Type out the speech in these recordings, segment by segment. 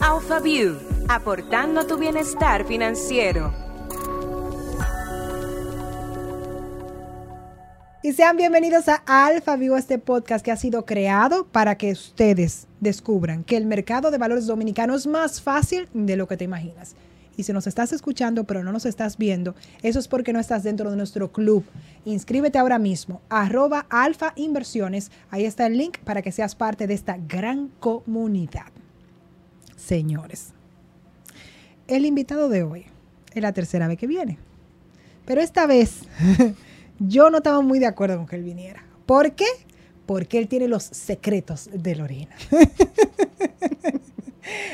AlphaView, aportando tu bienestar financiero. Y sean bienvenidos a Alfa Vivo, este podcast que ha sido creado para que ustedes descubran que el mercado de valores dominicano es más fácil de lo que te imaginas. Y si nos estás escuchando pero no nos estás viendo, eso es porque no estás dentro de nuestro club. Inscríbete ahora mismo, arroba alfa inversiones. Ahí está el link para que seas parte de esta gran comunidad. Señores, el invitado de hoy es la tercera vez que viene. Pero esta vez yo no estaba muy de acuerdo con que él viniera. ¿Por qué? Porque él tiene los secretos de Lorena.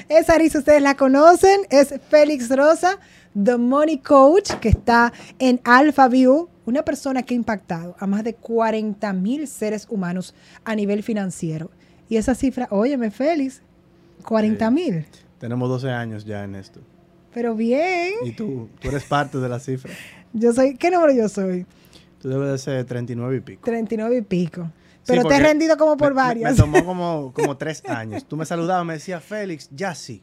Esa risa ustedes la conocen, es Félix Rosa, The Money Coach, que está en Alpha View, una persona que ha impactado a más de 40 mil seres humanos a nivel financiero. Y esa cifra, óyeme Félix, 40 mil. tenemos 12 años ya en esto. Pero bien. Y tú, tú eres parte de la cifra. Yo soy, ¿qué número yo soy? Tú debes de ser 39 y pico. 39 y pico. Pero te he rendido como por varias. Me, tomó como, como tres años. Tú me saludabas, me decías, Félix, ya sí.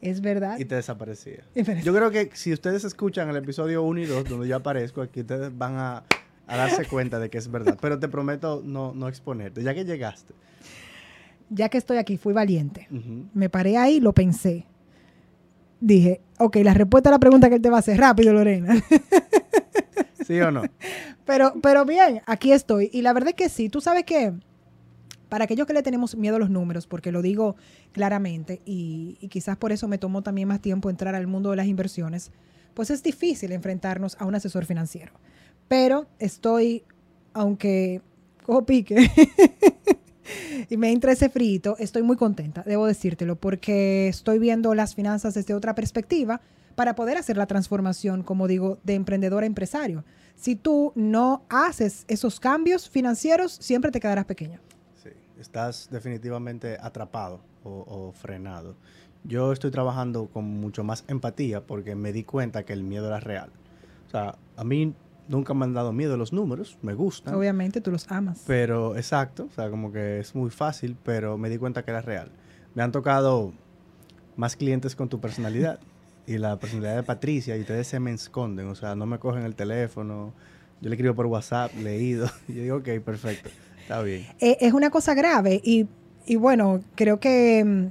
Es verdad. Y te desaparecía. Yo creo que si ustedes escuchan el episodio 1 y 2, donde yo aparezco, aquí ustedes van a, darse cuenta de que es verdad. Pero te prometo no, no exponerte, ya que llegaste. Ya que estoy aquí, fui valiente. Me paré ahí, lo pensé. Dije, ok, la respuesta a la pregunta que él te va a hacer, rápido, Lorena. ¿Sí o no? Pero, pero bien, aquí estoy. Y la verdad es que sí. Tú sabes que para aquellos que le tenemos miedo a los números, porque lo digo claramente, y, quizás por eso me tomó también más tiempo entrar al mundo de las inversiones, pues es difícil enfrentarnos a un asesor financiero. Pero estoy, aunque cojo pique y me entra ese frito, estoy muy contenta, debo decírtelo, porque estoy viendo las finanzas desde otra perspectiva para poder hacer la transformación, como digo, de emprendedor a empresario. Si tú no haces esos cambios financieros, siempre te quedarás pequeño. Sí, estás definitivamente atrapado o, frenado. Yo estoy trabajando con mucho más empatía porque me di cuenta que el miedo era real. O sea, a mí nunca me han dado miedo los números, me gustan. Obviamente tú los amas. Pero exacto, o sea, como que es muy fácil, pero me di cuenta que era real. Me han tocado más clientes con tu personalidad. y la personalidad de Patricia y ustedes se me esconden, o sea, no me cogen el teléfono, yo le escribo por WhatsApp, leído, y yo digo, ok, perfecto, está bien. Eh, es una cosa grave y, y bueno, creo que mm,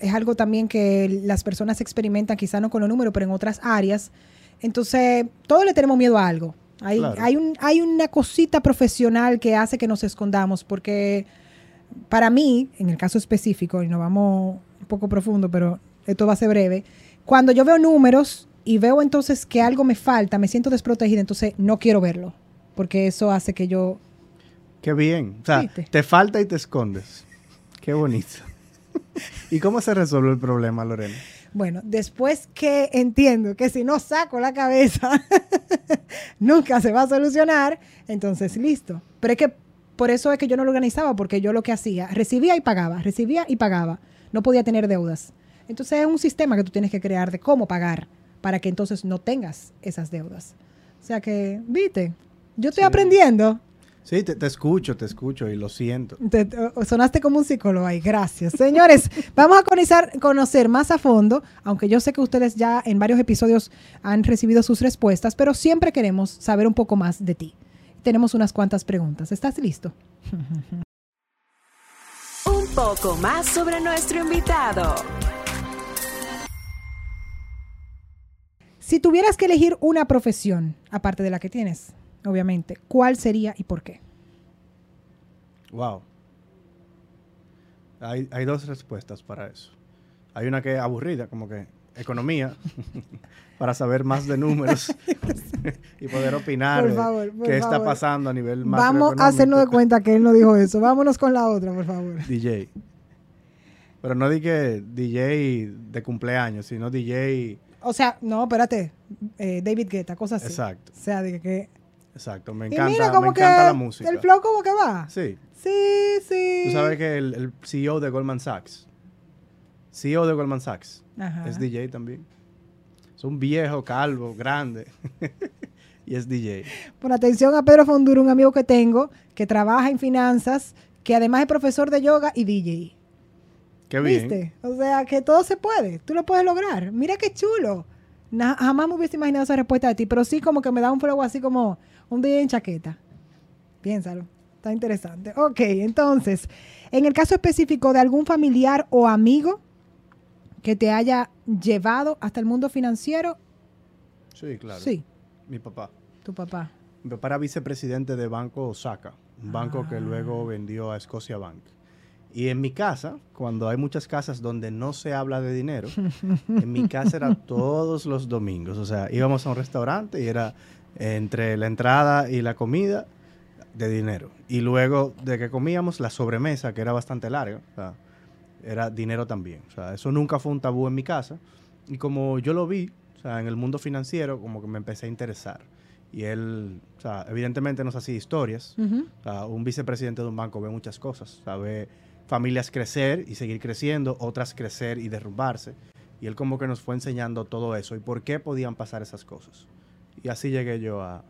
es algo también que las personas experimentan, quizá no con los números, pero en otras áreas. Entonces, todos le tenemos miedo a algo. Hay, hay, un, hay una cosita profesional que hace que nos escondamos, porque para mí, en el caso específico, y nos vamos un poco profundo, pero esto va a ser breve, cuando yo veo números y veo entonces que algo me falta, me siento desprotegida, entonces no quiero verlo, porque eso hace que yo... Qué bien. O sea, te falta y te escondes. Qué bonito. ¿Y cómo se resuelve el problema, Lorena? Bueno, después que entiendo que si no saco la cabeza, nunca se va a solucionar, entonces listo. Pero es que por eso es que yo no lo organizaba, porque yo lo que hacía, recibía y pagaba, recibía y pagaba. No podía tener deudas. Entonces es un sistema que tú tienes que crear de cómo pagar para que entonces no tengas esas deudas. O sea que, viste, yo estoy aprendiendo. Sí, te, escucho, te escucho y lo siento. sonaste como un psicólogo ahí, gracias. Señores, vamos a conocer, conocer más a fondo, aunque yo sé que ustedes ya en varios episodios han recibido sus respuestas, pero siempre queremos saber un poco más de ti. Tenemos unas cuantas preguntas. ¿Estás listo? un poco más sobre nuestro invitado. Si tuvieras que elegir una profesión, aparte de la que tienes, obviamente, ¿cuál sería y por qué? Wow. Hay, dos respuestas para eso. Hay una que es aburrida, como que economía, para saber más de números y poder opinar qué está pasando a nivel más. Vamos a hacernos de cuenta que él no dijo eso. Vámonos con la otra, por favor. DJ. Pero no dije DJ de cumpleaños, sino DJ o sea, no, espérate. Eh, David Guetta, cosas así. Exacto. O sea, de que. Exacto, me encanta, me encanta la música. El flow como que va. Sí. Sí, sí. Tú sabes que el, CEO de Goldman Sachs, CEO de Goldman Sachs, es DJ también. Es un viejo, calvo, grande. y es DJ. Por atención a Pedro Fonduro, un amigo que tengo, que trabaja en finanzas, que además es profesor de yoga y DJ. Qué bien. ¿Viste? O sea, que todo se puede. Tú lo puedes lograr. Mira qué chulo. Na- jamás me hubiese imaginado esa respuesta de ti, pero sí como que me da un fuego así como un día en chaqueta. Piénsalo. Está interesante. Ok, entonces, en el caso específico de algún familiar o amigo que te haya llevado hasta el mundo financiero, Sí, claro. sí, Mi papá. tu papá. Mi papá era vicepresidente de Banco Osaka, un banco que Ah. luego vendió a Scotia Bank. Y en mi casa, cuando hay muchas casas donde no se habla de dinero, en mi casa era todos los domingos. O sea, íbamos a un restaurante y era entre la entrada y la comida de dinero. Y luego de que comíamos, la sobremesa, que era bastante larga, o sea, era dinero también. O sea, eso nunca fue un tabú en mi casa. Y como yo lo vi, o sea, en el mundo financiero, como que me empecé a interesar. Y él, o sea, evidentemente nos hacía historias. O sea, un vicepresidente de un banco ve muchas cosas. Ve familias crecer y seguir creciendo, otras crecer y derrumbarse. Y él como que nos fue enseñando todo eso y por qué podían pasar esas cosas. Y así llegué yo a-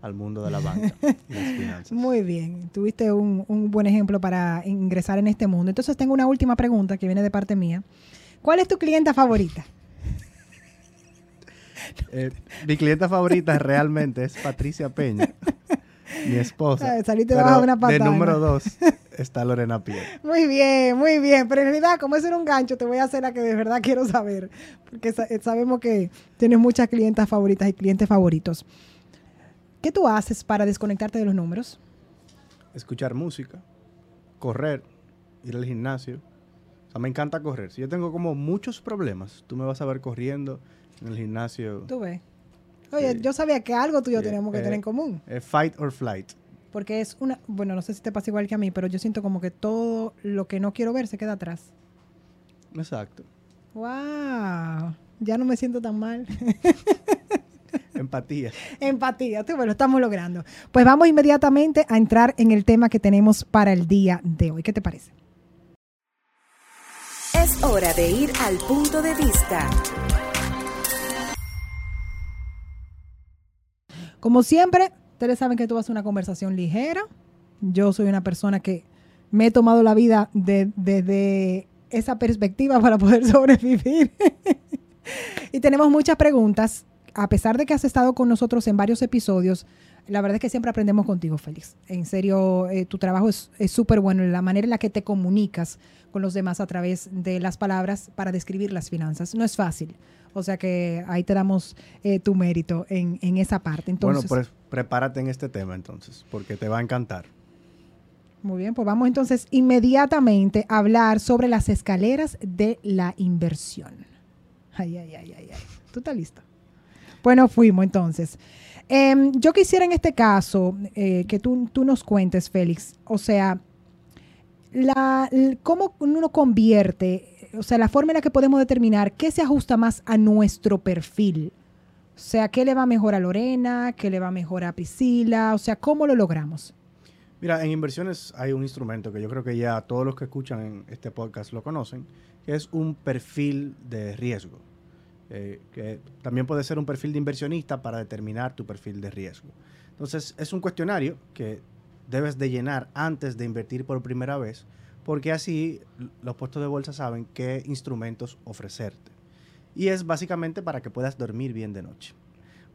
al mundo de la banca y las finanzas. Muy bien, tuviste un, un buen ejemplo para ingresar en este mundo. Entonces tengo una última pregunta que viene de parte mía. ¿Cuál es tu clienta favorita? Eh, mi clienta favorita realmente es Patricia Peña, mi esposa. Saliste debajo de una de patana. número dos está Lorena Pierre. Muy bien, muy bien. Pero en realidad, como eso era un gancho, te voy a hacer la que de verdad quiero saber. Porque eh, sabemos que tienes muchas clientas favoritas y clientes favoritos. ¿Qué tú haces para desconectarte de los números? escuchar música, correr, ir al gimnasio. O sea, me encanta correr. Si yo tengo como muchos problemas, tú me vas a ver corriendo en el gimnasio. Tú ves. Oye, yo sabía que algo tú y yo teníamos que eh, tener en común. Eh, fight or flight. Porque es una, bueno, no sé si te pasa igual que a mí, pero yo siento como que todo lo que no quiero ver se queda atrás. Exacto. ¡Wow! Ya no me siento tan mal. Empatía. Empatía, tú, bueno, lo estamos logrando. Pues vamos inmediatamente a entrar en el tema que tenemos para el día de hoy. ¿Qué te parece? Es hora de ir al punto de vista. Como siempre, ustedes saben que esto va a una conversación ligera. Yo soy una persona que me he tomado la vida de- desde esa perspectiva para poder sobrevivir. y tenemos muchas preguntas. A pesar de que has estado con nosotros en varios episodios, la verdad es que siempre aprendemos contigo, Félix. En serio, eh, tu trabajo es súper bueno. La manera en la que te comunicas con los demás a través de las palabras para describir las finanzas no es fácil. O sea que ahí te damos eh, tu mérito en, en esa parte. Entonces, bueno, pues prepárate en este tema entonces, porque te va a encantar. Muy bien, pues vamos entonces inmediatamente a hablar sobre las escaleras de la inversión. Ay, ay, ay, ay, ay. ¿Tú estás listo? Bueno, fuimos entonces. Em, yo quisiera en este caso eh, que tú, tú nos cuentes, Félix, o sea, la, cómo uno convierte, o sea, la forma en la que podemos determinar qué se ajusta más a nuestro perfil. O sea, qué le va mejor a Lorena, qué le va mejor a Priscila, o sea, ¿cómo lo logramos? Mira, en inversiones hay un instrumento que yo creo que ya todos los que escuchan este podcast lo conocen, que es un perfil de riesgo. eh, que también puede ser un perfil de inversionista para determinar tu perfil de riesgo. Entonces, es un cuestionario que debes de llenar antes de invertir por primera vez, porque así los puestos de bolsa saben qué instrumentos ofrecerte. Y es básicamente para que puedas dormir bien de noche.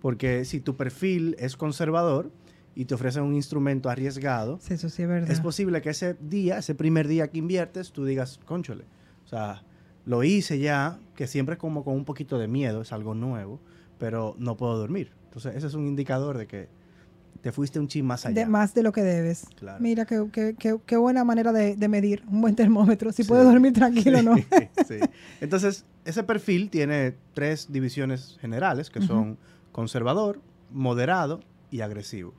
Porque si tu perfil es conservador y te ofrecen un instrumento arriesgado, Sí, Eso sí es verdad. es posible que ese día, ese primer día que inviertes, tú digas, conchole, o sea, lo hice ya, que siempre es como con un poquito de miedo, es algo nuevo, pero no puedo dormir. Entonces, ese es un indicador de que te fuiste un chin más allá. De, más de lo que debes. Claro. Mira, qué, qué- qué- qué buena manera de, de medir, un buen termómetro, si Sí. puedes dormir tranquilo o no. Sí. Entonces, ese perfil tiene tres divisiones generales, que son conservador, moderado y agresivo.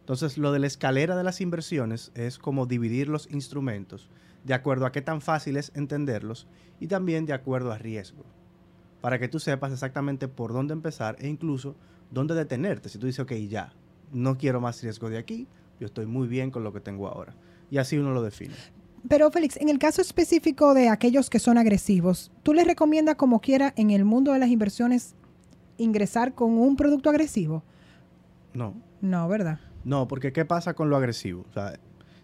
Entonces, lo de la escalera de las inversiones es como dividir los instrumentos de acuerdo a qué tan fácil es entenderlos y también de acuerdo a riesgo. Para que tú sepas exactamente por dónde empezar e incluso dónde detenerte. Si tú dices, ok, ya, no quiero más riesgo de aquí, yo estoy muy bien con lo que tengo ahora. Y así uno lo define. Pero Félix, en el caso específico de aquellos que son agresivos, ¿tú les recomiendas como quiera en el mundo de las inversiones ingresar con un producto agresivo? No, No, ¿verdad? No, porque ¿qué pasa con lo agresivo? O sea,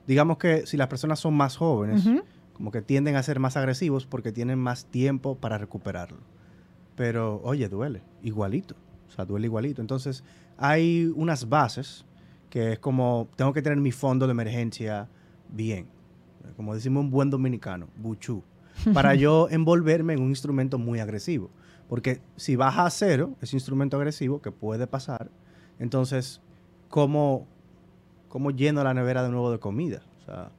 digamos que si las personas son más jóvenes, como que tienden a ser más agresivos porque tienen más tiempo para recuperarlo. Pero, oye, duele, igualito. O sea, duele igualito. Entonces, hay unas bases que es como, tengo que tener mi fondo de emergencia bien. Como decimos un buen dominicano, buchú. Para yo envolverme en un instrumento muy agresivo. Porque si baja a cero, ese instrumento agresivo, que puede pasar, entonces, ¿cómo, cómo lleno la nevera de nuevo de comida? O sea,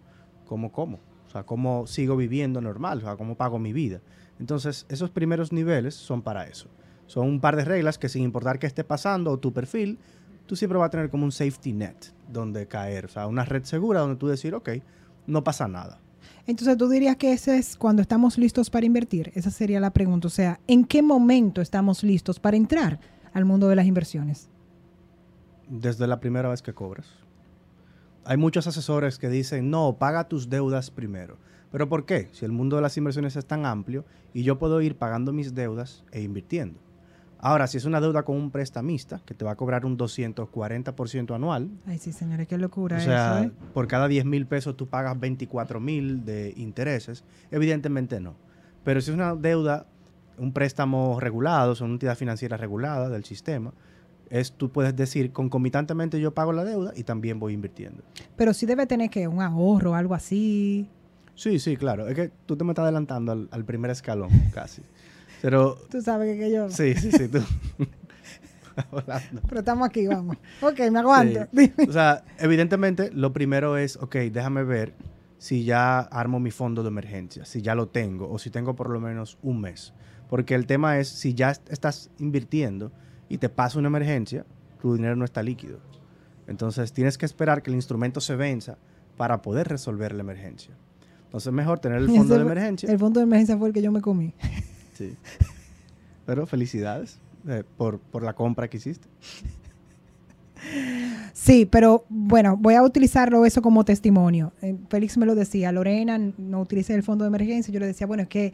¿cómo como? O sea, ¿cómo sigo viviendo normal? O sea, ¿cómo pago mi vida? Entonces, esos primeros niveles son para eso. Son un par de reglas que sin importar qué esté pasando o tu perfil, tú siempre vas a tener como un safety net donde caer. O sea, una red segura donde tú decir, ok, no pasa nada. Entonces tú dirías que ese es cuando estamos listos para invertir. Esa sería la pregunta. O sea, ¿en qué momento estamos listos para entrar al mundo de las inversiones? Desde la primera vez que cobras. Hay muchos asesores que dicen, no, paga tus deudas primero. ¿Pero por qué? Si el mundo de las inversiones es tan amplio y yo puedo ir pagando mis deudas e invirtiendo. Ahora, si es una deuda con un prestamista que te va a cobrar un 240% anual. Ay, sí, señores, qué locura o sea, eso. ¿eh? por cada 10 mil pesos tú pagas 24 mil de intereses. Evidentemente no. Pero si es una deuda, un préstamo regulado, son una entidad financiera regulada del sistema, es tú puedes decir concomitantemente yo pago la deuda y también voy invirtiendo. Pero sí debe tener que un ahorro, algo así. Sí, sí, claro. Es que tú te me estás adelantando al, al primer escalón, casi. Pero. Tú sabes que, yo. Sí, sí, sí, tú. Hablando. Pero estamos aquí, vamos. Ok, me aguanto. Sí. O sea, evidentemente, lo primero es, ok, déjame ver si ya armo mi fondo de emergencia, si ya lo tengo, o si tengo por lo menos un mes. Porque el tema es, si ya estás invirtiendo y te pasa una emergencia, tu dinero no está líquido. Entonces, tienes que esperar que el instrumento se venza para poder resolver la emergencia. Entonces, mejor tener el fondo de emergencia. El fondo de emergencia fue el que yo me comí. Sí. Pero felicidades eh, por, por, la compra que hiciste. Sí, pero bueno, voy a utilizarlo eso como testimonio. Eh, Félix me lo decía, Lorena, no utilice el fondo de emergencia. Yo le decía, bueno, es que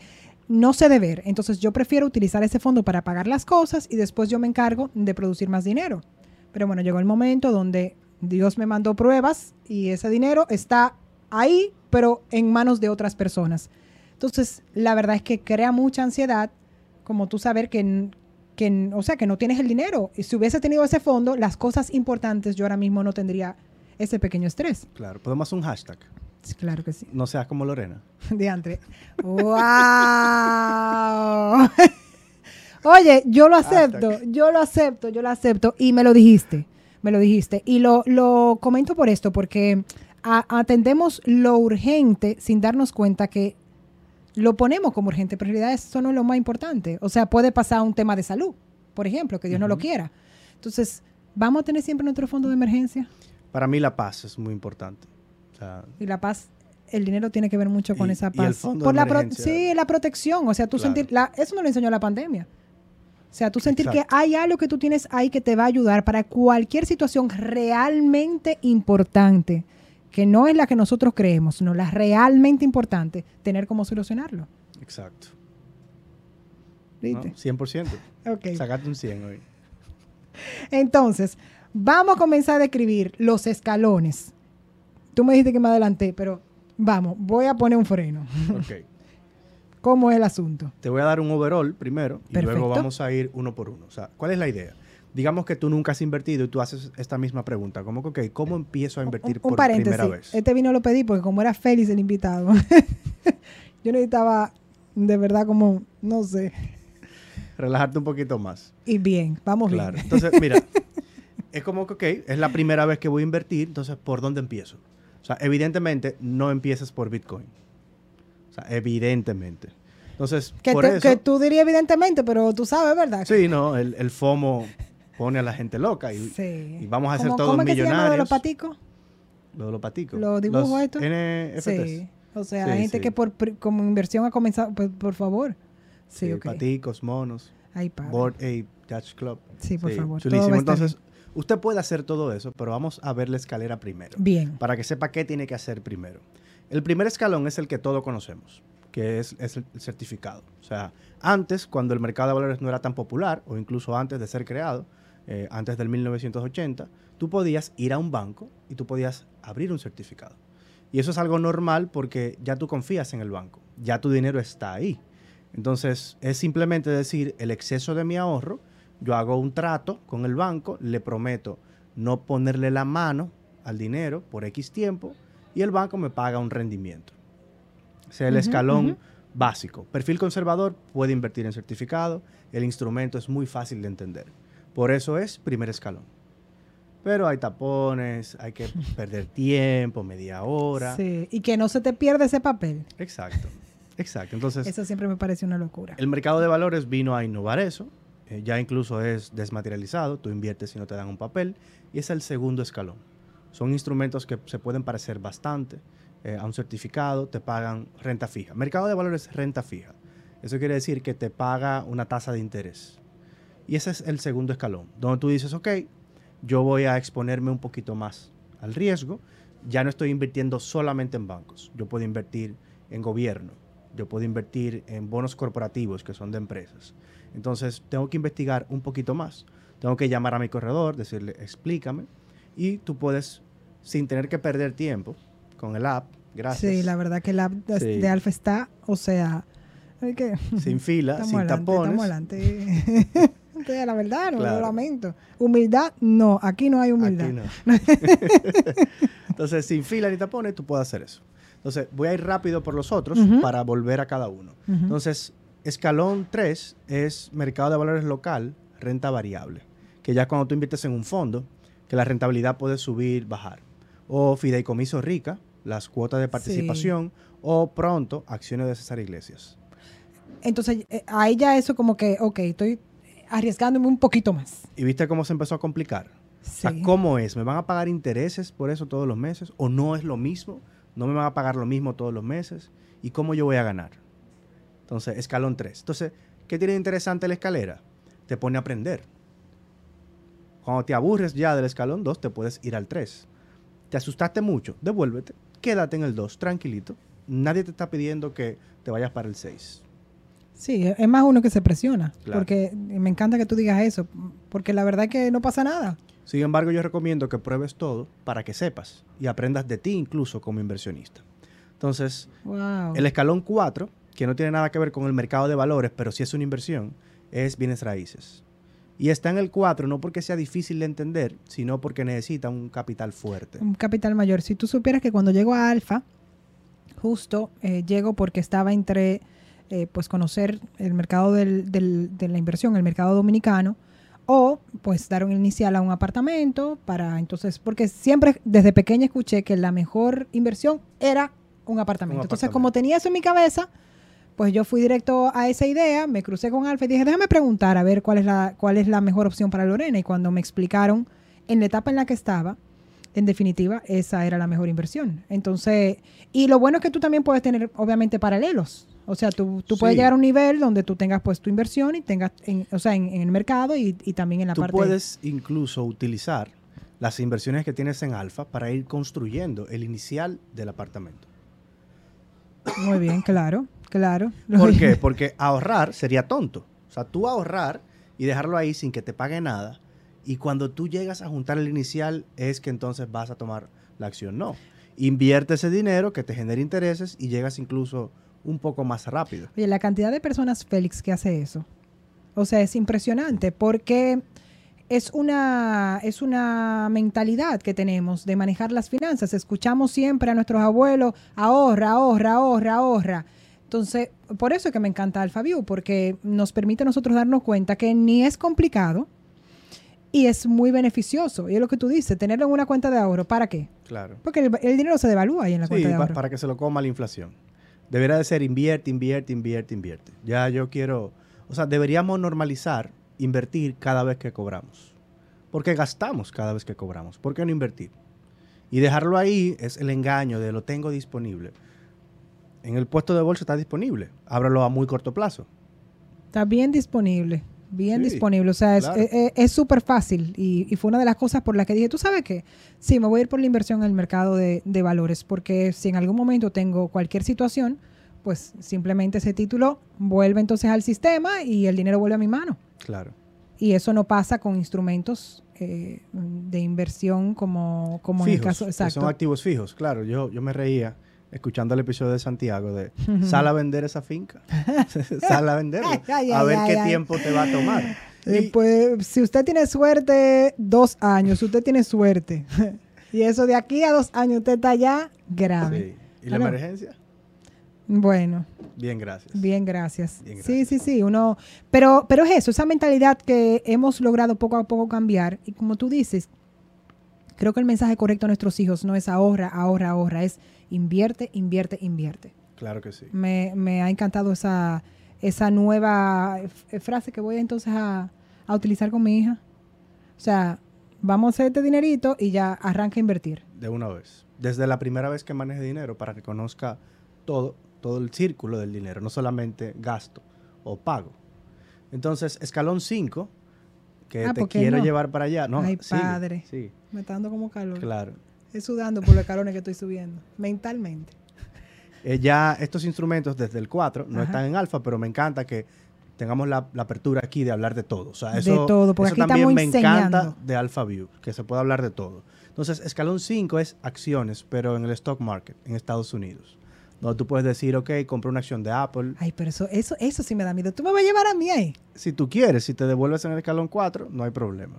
no sé deber. Entonces yo prefiero utilizar ese fondo para pagar las cosas y después yo me encargo de producir más dinero. Pero bueno, llegó el momento donde Dios me mandó pruebas y ese dinero está ahí, pero en manos de otras personas. Entonces, la verdad es que crea mucha ansiedad, como tú saber que, que, o sea, que no tienes el dinero. Y si hubiese tenido ese fondo, las cosas importantes, yo ahora mismo no tendría ese pequeño estrés. Claro, podemos hacer un hashtag. Claro que sí. No seas como Lorena. Diantre. ¡Wow! Oye, yo lo acepto, hashtag. yo lo acepto, yo lo acepto. Y me lo dijiste, me lo dijiste. Y lo, lo comento por esto, porque a, atendemos lo urgente sin darnos cuenta que lo ponemos como urgente, pero en realidad eso no es lo más importante. O sea, puede pasar un tema de salud, por ejemplo, que Dios uh -huh. no lo quiera. Entonces, ¿vamos a tener siempre nuestro fondo de emergencia? Para mí la paz es muy importante. O sea, y la paz, el dinero tiene que ver mucho con y, esa y el paz. fondo Por de la emergencia. sí, la protección. O sea, tú Claro. sentir, la, eso no lo enseñó la pandemia. O sea, tú sentir Exacto. que hay algo que tú tienes ahí que te va a ayudar para cualquier situación realmente importante, que no es la que nosotros creemos, sino la realmente importante, tener cómo solucionarlo. Exacto. ¿Viste? ¿no? 100%. Ok. Sacate un 100 hoy. Entonces, vamos a comenzar a describir los escalones. Tú me dijiste que me adelanté, pero vamos, voy a poner un freno. Ok. ¿Cómo es el asunto? Te voy a dar un overall primero y Perfecto. luego vamos a ir uno por uno. O sea, ¿cuál es la idea? Digamos que tú nunca has invertido y tú haces esta misma pregunta. Como que, ok, ¿cómo empiezo a invertir un, un por paréntesis. primera vez? Este vino lo pedí porque como era Félix el invitado, yo necesitaba de verdad como, no sé, Relajarte un poquito más. y bien, vamos Claro. bien. Entonces, mira, es como que, ok, es la primera vez que voy a invertir, entonces, ¿por dónde empiezo? O sea, evidentemente, no empieces por Bitcoin. O sea, evidentemente. Entonces, que, por eso... que tú dirías evidentemente, pero tú sabes, ¿verdad? Sí, no, el, el FOMO pone a la gente loca y, Sí. y vamos a ser ¿Cómo- todos ¿Cómo es que se llama lo de millonarios. los paticos? Lo de los paticos. ¿Los dibujos estos? NFTs. Sí. O sea, Sí, hay gente que por como inversión ha comenzado, pues, por favor. Sí, Sí, ok. paticos, monos, Ay. Board Ape, Dutch Club. Sí, por favor, chulísimo. Entonces, usted puede hacer todo eso, pero vamos a ver la escalera primero. Bien. Para que sepa qué tiene que hacer primero. El primer escalón es el que todos conocemos, que es, es el certificado. O sea, antes, cuando el mercado de valores no era tan popular, o incluso antes de ser creado, eh, antes del 1980, tú podías ir a un banco y tú podías abrir un certificado. Y eso es algo normal porque ya tú confías en el banco, ya tu dinero está ahí. Entonces, es simplemente decir, el exceso de mi ahorro, yo hago un trato con el banco, le prometo no ponerle la mano al dinero por X tiempo y el banco me paga un rendimiento. Ese es el escalón básico. Perfil conservador puede invertir en certificado, el instrumento es muy fácil de entender. Por eso es primer escalón. Pero hay tapones, hay que perder tiempo, media hora. Sí, y que no se te pierda ese papel. Exacto, exacto. Entonces, Eso siempre me parece una locura. el mercado de valores vino a innovar eso. eh, ya incluso es desmaterializado. Tú inviertes y no te dan un papel. Y es el segundo escalón. Son instrumentos que se pueden parecer bastante eh, a un certificado. Te pagan renta fija. Mercado de valores es renta fija. Eso quiere decir que te paga una tasa de interés. Y ese es el segundo escalón. Donde tú dices, ok, yo voy a exponerme un poquito más al riesgo. Ya no estoy invirtiendo solamente en bancos. Yo puedo invertir en gobierno. Yo puedo invertir en bonos corporativos que son de empresas. Entonces, tengo que investigar un poquito más. Tengo que llamar a mi corredor, decirle, explícame. Y tú puedes, sin tener que perder tiempo, con el app, gracias, Sí, la verdad que la app de, Sí. de Alfa está, o sea, que sin fila, sin adelante, tapones. Entonces, la verdad, no Claro. lo lamento. Humildad, no, aquí no hay humildad. Aquí no. Entonces, sin fila ni tapones, tú puedes hacer eso. Entonces, voy a ir rápido por los otros para volver a cada uno. Entonces, escalón 3 es mercado de valores local, renta variable. Que ya cuando tú inviertes en un fondo, que la rentabilidad puede subir, bajar. O fideicomiso rica, las cuotas de participación. O pronto, acciones de César Iglesias. Entonces, eh, ahí ya eso como que, ok, estoy arriesgándome un poquito más. ¿Y viste cómo se empezó a complicar? O sea, Sí. ¿cómo es? ¿Me van a pagar intereses por eso todos los meses? ¿O no es lo mismo? ¿No me van a pagar lo mismo todos los meses? ¿Y cómo yo voy a ganar? Entonces, escalón 3. Entonces, ¿qué tiene de interesante la escalera? Te pone a aprender. Cuando te aburres ya del escalón 2, te puedes ir al 3. Te asustaste mucho, devuélvete, quédate en el 2, tranquilito. Nadie te está pidiendo que te vayas para el 6. Sí, es más uno que se presiona. Claro. Porque me encanta que tú digas eso, porque la verdad es que no pasa nada. Sin embargo, yo recomiendo que pruebes todo para que sepas y aprendas de ti incluso como inversionista. Entonces, Wow. el escalón 4, que no tiene nada que ver con el mercado de valores, pero sí es una inversión, es bienes raíces. Y está en el 4 no porque sea difícil de entender, sino porque necesita un capital fuerte. Un capital mayor. Si tú supieras que cuando llego a Alfa, justo eh, llego porque estaba entre, eh, pues, conocer el mercado del- del- de la inversión, el mercado dominicano, o pues dar un inicial a un apartamento para entonces, porque siempre desde pequeña escuché que la mejor inversión era un apartamento. Un Entonces, apartamento. como tenía eso en mi cabeza, pues yo fui directo a esa idea, me crucé con Alfa y dije, déjame preguntar a ver cuál es la, cuál es la mejor opción para Lorena. Y cuando me explicaron en la etapa en la que estaba, en definitiva, esa era la mejor inversión. Entonces, y lo bueno es que tú también puedes tener, obviamente, paralelos. O sea, tú, tú puedes Sí. llegar a un nivel donde tú tengas pues tu inversión y tengas, en, o sea, en, en el mercado y, y también en la Tú parte... puedes incluso utilizar las inversiones que tienes en Alfa para ir construyendo el inicial del apartamento. Muy bien, claro, claro. ¿Por qué? Porque ahorrar sería tonto. O sea, tú ahorrar y dejarlo ahí sin que te pague nada. Y cuando tú llegas a juntar el inicial es que entonces vas a tomar la acción. No. Invierte ese dinero que te genere intereses y llegas incluso un poco más rápido. Oye, la cantidad de personas, Félix, que hace eso. O sea, es impresionante porque es una, es una mentalidad que tenemos de manejar las finanzas. Escuchamos siempre a nuestros abuelos, ahorra, ahorra, ahorra, ahorra. Entonces, por eso es que me encanta AlphaView, porque nos permite a nosotros darnos cuenta que ni es complicado y es muy beneficioso. Y es lo que tú dices, tenerlo en una cuenta de ahorro. ¿Para qué? Claro. Porque el, el dinero se devalúa ahí en la Sí, cuenta de ahorro. para que se lo coma la inflación. Debería de ser invierte, invierte, invierte, invierte. Ya yo quiero, o sea, deberíamos normalizar invertir cada vez que cobramos. Porque gastamos cada vez que cobramos. ¿Por qué no invertir? Y dejarlo ahí es el engaño de lo tengo disponible. En el puesto de bolsa está disponible. Ábralo a muy corto plazo. Está bien disponible, bien Sí, disponible. O sea, es claro. es- es- es súper fácil y, y fue una de las cosas por las que dije, ¿tú sabes qué? Sí, me voy a ir por la inversión en el mercado de, de valores porque si en algún momento tengo cualquier situación, pues simplemente ese título vuelve entonces al sistema y el dinero vuelve a mi mano. Claro. Y eso no pasa con instrumentos eh, de inversión como, como en el caso que exacto. Son activos fijos, claro. Yo, yo me reía escuchando el episodio de Santiago de sal a vender esa finca. sal a venderla. A ver qué tiempo te va a tomar. Y- pues si usted tiene suerte, dos años, usted tiene suerte. y eso de aquí a dos años usted está ya grave. sí. ¿Y la emergencia? Bueno, Bien, gracias. bien, gracias. Bien, Sí, sí, sí, uno, pero, pero es eso, esa mentalidad que hemos logrado poco a poco cambiar. Y como tú dices, creo que el mensaje correcto a nuestros hijos no es ahorra, ahorra, ahorra, es invierte, invierte, invierte. Claro que sí. Me, me ha encantado esa, esa nueva f- frase que voy entonces a, a utilizar con mi hija. O sea, vamos a hacer este dinerito y ya arranca a invertir. De una vez. Desde la primera vez que maneje dinero para que conozca todo, todo el círculo del dinero, no solamente gasto o pago. Entonces, escalón 5, que Ah, te ¿por qué quiero no? llevar para allá. No, Ay, sigue, padre. sigue. Me está dando como calor. claro. Estoy sudando por los calones que estoy subiendo, mentalmente. Eh, ya estos instrumentos desde el 4 no Ajá. están en alfa, pero me encanta que tengamos la, la apertura aquí de hablar de todo. O sea, De eso, todo, porque eso aquí también me encanta de Alpha View, que se puede hablar de todo. Entonces, escalón 5 es acciones, pero en el stock market, en Estados Unidos. Donde tú puedes decir, ok, compré una acción de Apple. Ay, pero eso, eso, eso sí me da miedo. ¿Tú me vas a llevar a mí ahí? Si tú quieres, si te devuelves en el escalón 4, no hay problema.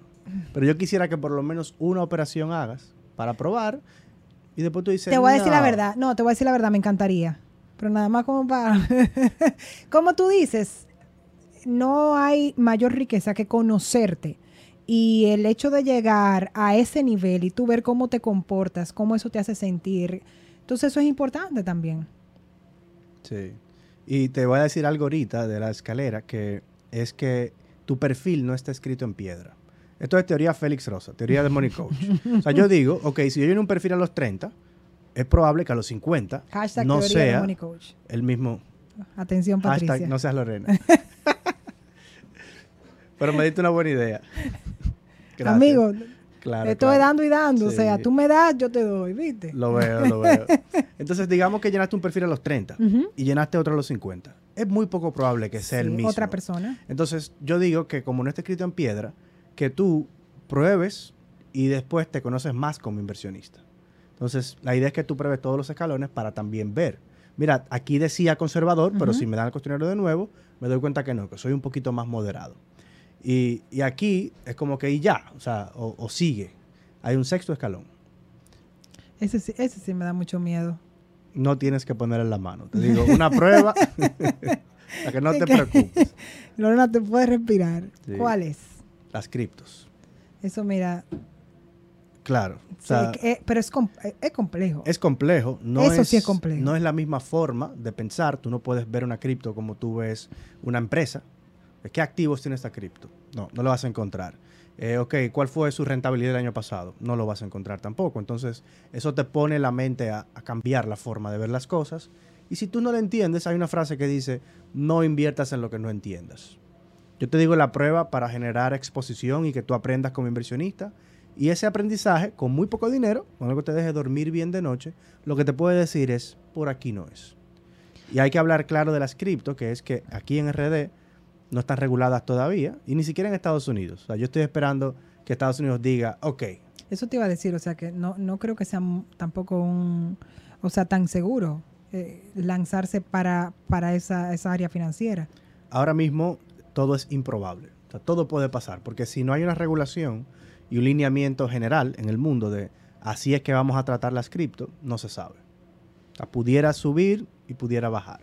Pero yo quisiera que por lo menos una operación hagas para probar y después tú dices... Te voy a decir la verdad. No, te voy a decir la verdad, me encantaría. Pero nada más como para... como tú dices, no hay mayor riqueza que conocerte. Y el hecho de llegar a ese nivel y tú ver cómo te comportas, cómo eso te hace sentir. Entonces eso es importante también. Sí. Y te voy a decir algo ahorita de la escalera, que es que tu perfil no está escrito en piedra. Esto es teoría Félix Rosa, teoría de Money Coach. o sea, yo digo, ok, si yo lleno un perfil a los 30, es probable que a los 50 Hashtag no sea Money Coach. el mismo Atención, Patricia. hashtag, no seas Lorena. Pero me diste una buena idea. Gracias. Amigo, Claro, estoy claro. dando y dando. O sea, tú me das, yo te doy, ¿viste? Lo veo, lo veo. Entonces, digamos que llenaste un perfil a los 30 Ujú. y llenaste otro a los 50. Es muy poco probable que sea el mismo. Otra persona. Entonces, yo digo que como no está escrito en piedra, que tú pruebes y después te conoces más como inversionista. Entonces, la idea es que tú pruebes todos los escalones para también ver. Mira, aquí decía conservador, pero si me dan el cuestionario de nuevo, me doy cuenta que no, que soy un poquito más moderado. Y, y aquí es como que y ya, o sea, o, o sigue. Hay un sexto escalón. Ese, sí- ese sí me da mucho miedo. No tienes que poner en la mano. Te digo, una prueba para que no te preocupes. Lorena, te puedes respirar. Sí. ¿Cuál es? Las criptos. Eso, mira. Claro. o sí, sea, eh, pero es, com- eh, es complejo. Es complejo. No Eso sí es complejo. No es la misma forma de pensar. Tú no puedes ver una cripto como tú ves una empresa. ¿Qué activos tiene esta cripto? No, no lo vas a encontrar. Eh, ok, ¿cuál fue su rentabilidad el año pasado? No lo vas a encontrar tampoco. Entonces, eso te pone la mente a, a cambiar la forma de ver las cosas. Y si tú no lo entiendes, hay una frase que dice, no inviertas en lo que no entiendas. Yo te digo la prueba para generar exposición y que tú aprendas como inversionista. Y ese aprendizaje, con muy poco dinero, con algo que te deje dormir bien de noche, lo que te puede decir es, por aquí no es. Y hay que hablar claro de las cripto, que es que aquí en RD no están reguladas todavía, y ni siquiera en Estados Unidos. O sea, yo estoy esperando que Estados Unidos diga, ok, Eso te iba a decir, o sea, que no, no creo que sea tampoco un, o sea, tan seguro eh, lanzarse para, para esa, esa área financiera. ahora mismo todo es improbable. O sea, todo puede pasar, porque si no hay una regulación y un lineamiento general en el mundo de así es que vamos a tratar las cripto, no se sabe. O sea, pudiera subir y pudiera bajar.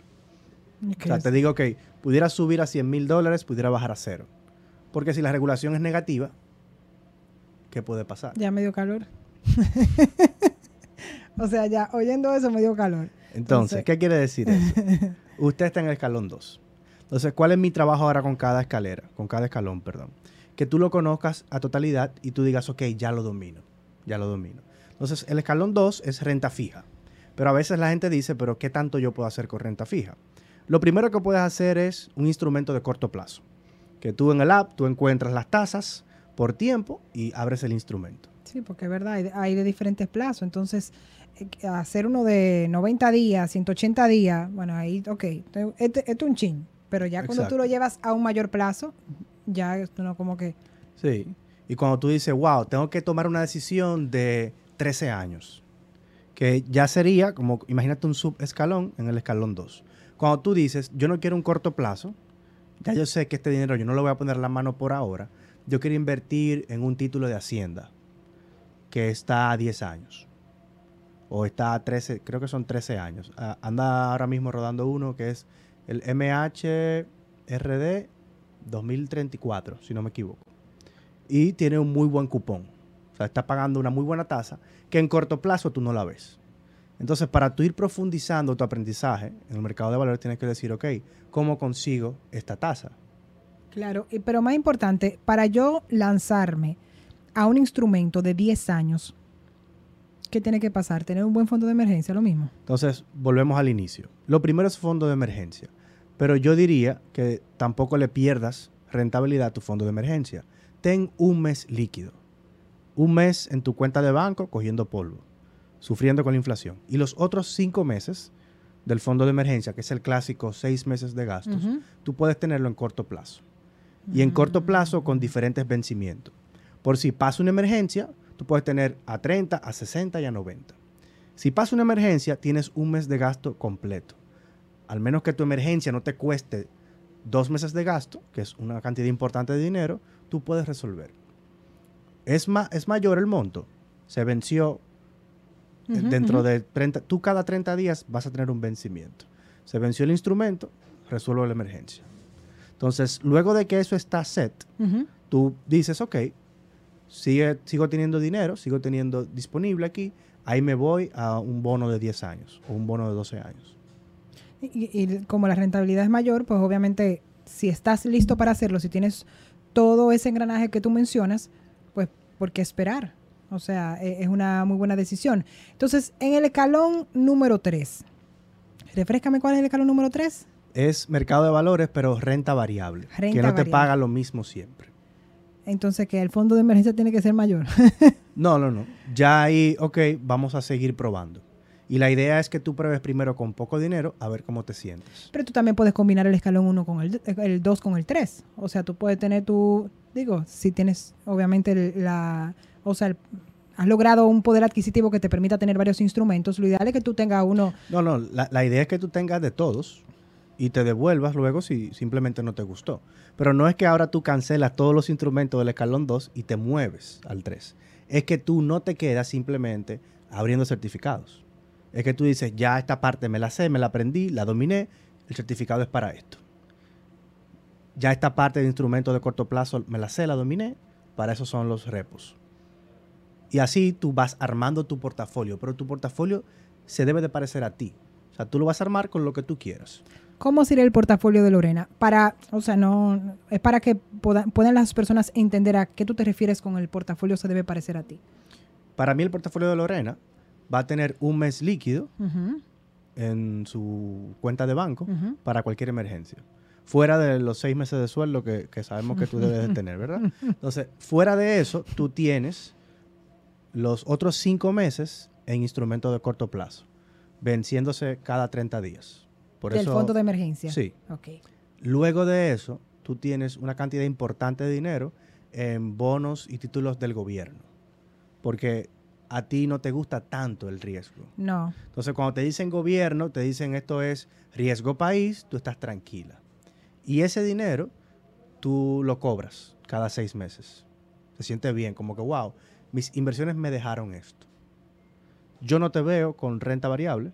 O sea, te digo que pudiera subir a 100 mil dólares, pudiera bajar a cero. Porque si la regulación es negativa, ¿qué puede pasar? Ya me dio calor. o sea, ya oyendo eso me dio calor. Entonces, Entonces- ¿qué quiere decir eso? Usted está en el escalón 2. Entonces, ¿cuál es mi trabajo ahora con cada escalera? Con cada escalón, perdón. Que tú lo conozcas a totalidad y tú digas, ok, ya lo domino. Ya lo domino. Entonces, el escalón 2 es renta fija. Pero a veces la gente dice, pero ¿qué tanto yo puedo hacer con renta fija? Lo primero que puedes hacer es un instrumento de corto plazo. Que tú en el app, tú encuentras las tasas por tiempo y abres el instrumento. Sí, porque es verdad, hay de, diferentes plazos. Entonces, eh, hacer uno de 90 días, 180 días, bueno, ahí, ok, esto este es un chin. Pero ya cuando tú lo llevas a un mayor plazo, ya esto no como que... Sí. Y cuando tú dices, wow, tengo que tomar una decisión de 13 años, que ya sería como, imagínate un subescalón en el escalón 2. Cuando tú dices, yo no quiero un corto plazo, ya yo sé que este dinero yo no lo voy a poner la mano por ahora, yo quiero invertir en un título de Hacienda que está a 10 años. O está a 13, creo que son 13 años. Ah, anda ahora mismo rodando uno que es el MHRD 2034, si no me equivoco. Y tiene un muy buen cupón. O sea, está pagando una muy buena tasa que en corto plazo tú no la ves. Entonces, para tú ir profundizando tu aprendizaje en el mercado de valores, tienes que decir, ok, ¿cómo consigo esta tasa? Claro, pero más importante, para yo lanzarme a un instrumento de 10 años, ¿qué tiene que pasar? ¿Tener un buen fondo de emergencia? Lo mismo. Entonces, volvemos al inicio. Lo primero es fondo de emergencia. Pero yo diría que tampoco le pierdas rentabilidad a tu fondo de emergencia. Ten un mes líquido. Un mes en tu cuenta de banco cogiendo polvo, sufriendo con la inflación. Y los otros cinco meses del fondo de emergencia, que es el clásico seis meses de gastos, tú puedes tenerlo en corto plazo. Y en corto plazo con diferentes vencimientos. Por si pasa una emergencia, tú puedes tener a 30, a 60 y a 90. Si pasa una emergencia, tienes un mes de gasto completo. Al menos que tu emergencia no te cueste dos meses de gasto, que es una cantidad importante de dinero, tú puedes resolver. Es, es mayor el monto. Se venció eh, dentro de 30, tú cada 30 días vas a tener un vencimiento. Se venció el instrumento, resuelvo la emergencia. Entonces, luego de que eso está set, tú dices, ok, sigo teniendo dinero, sigo teniendo disponible aquí, ahí me voy a un bono de 10 años o un bono de 12 años. Y, como la rentabilidad es mayor, pues obviamente si estás listo para hacerlo, si tienes todo ese engranaje que tú mencionas, pues ¿por qué esperar? O sea, e, es una muy buena decisión. Entonces, en el escalón número 3, refrescame cuál es el escalón número 3. Es mercado de valores, pero renta variable. que no te paga lo mismo siempre entonces que el fondo de emergencia tiene que ser mayor. no, no, no. Ya ahí, ok, vamos a seguir probando. Y la idea es que tú pruebes primero con poco dinero a ver cómo te sientes. Pero tú también puedes combinar el escalón 1 con el, el 2 con el 3. O sea, tú puedes tener tu, digo, si tienes obviamente la, o sea, has logrado un poder adquisitivo que te permita tener varios instrumentos, lo ideal es que tú tengas uno. No, no, la, la idea es que tú tengas de todos y te devuelvas luego si simplemente no te gustó. Pero no es que ahora tú cancelas todos los instrumentos del escalón 2 y te mueves al 3. Es que tú no te quedas simplemente abriendo certificados. Es que tú dices, ya esta parte me la sé, me la aprendí, la dominé, el certificado es para esto. Ya esta parte de instrumentos de corto plazo me la sé, la dominé, para eso son los repos. Y así tú vas armando tu portafolio, pero tu portafolio se debe de parecer a ti. O sea, tú lo vas a armar con lo que tú quieras. ¿Cómo sería el portafolio de Lorena? Para, o sea, no, es para que puedan las personas entender a qué tú te refieres con el portafolio se debe parecer a ti. Para mí el portafolio de Lorena va a tener un mes líquido en su cuenta de banco para cualquier emergencia. Fuera de los seis meses de sueldo que, que sabemos que tú debes de tener, ¿verdad? Entonces, fuera de eso, tú tienes los otros cinco meses en instrumentos de corto plazo, venciéndose cada 30 días. Del fondo de emergencia. Sí. Luego de eso, tú tienes una cantidad importante de dinero en bonos y títulos del gobierno. Porque a ti no te gusta tanto el riesgo. No. Entonces, cuando te dicen gobierno, te dicen esto es riesgo país, tú estás tranquila. Y ese dinero, tú lo cobras cada seis meses. Se siente bien, como que, wow, mis inversiones me dejaron esto. Yo no te veo con renta variable,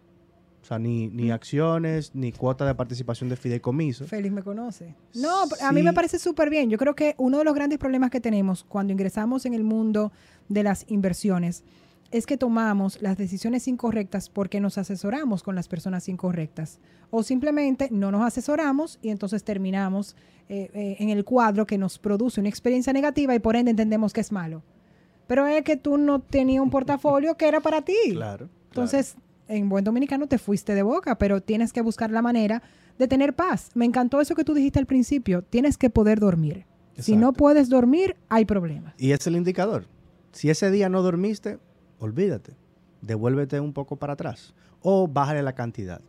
o sea, ni, ni acciones, ni cuota de participación de fideicomiso. Félix me conoce. No, a mí me parece súper bien. Yo creo que uno de los grandes problemas que tenemos cuando ingresamos en el mundo de las inversiones es que tomamos las decisiones incorrectas porque nos asesoramos con las personas incorrectas. O simplemente no nos asesoramos y entonces terminamos eh, eh, en el cuadro que nos produce una experiencia negativa y por ende entendemos que es malo. Pero es que tú no tenías un portafolio que era para ti. Claro. Entonces, en buen dominicano te fuiste de boca, pero tienes que buscar la manera de tener paz. Me encantó eso que tú dijiste al principio, tienes que poder dormir. Si no puedes dormir, hay problemas. Y es el indicador. Si ese día no dormiste, olvídate, devuélvete un poco para atrás o bájale la cantidad.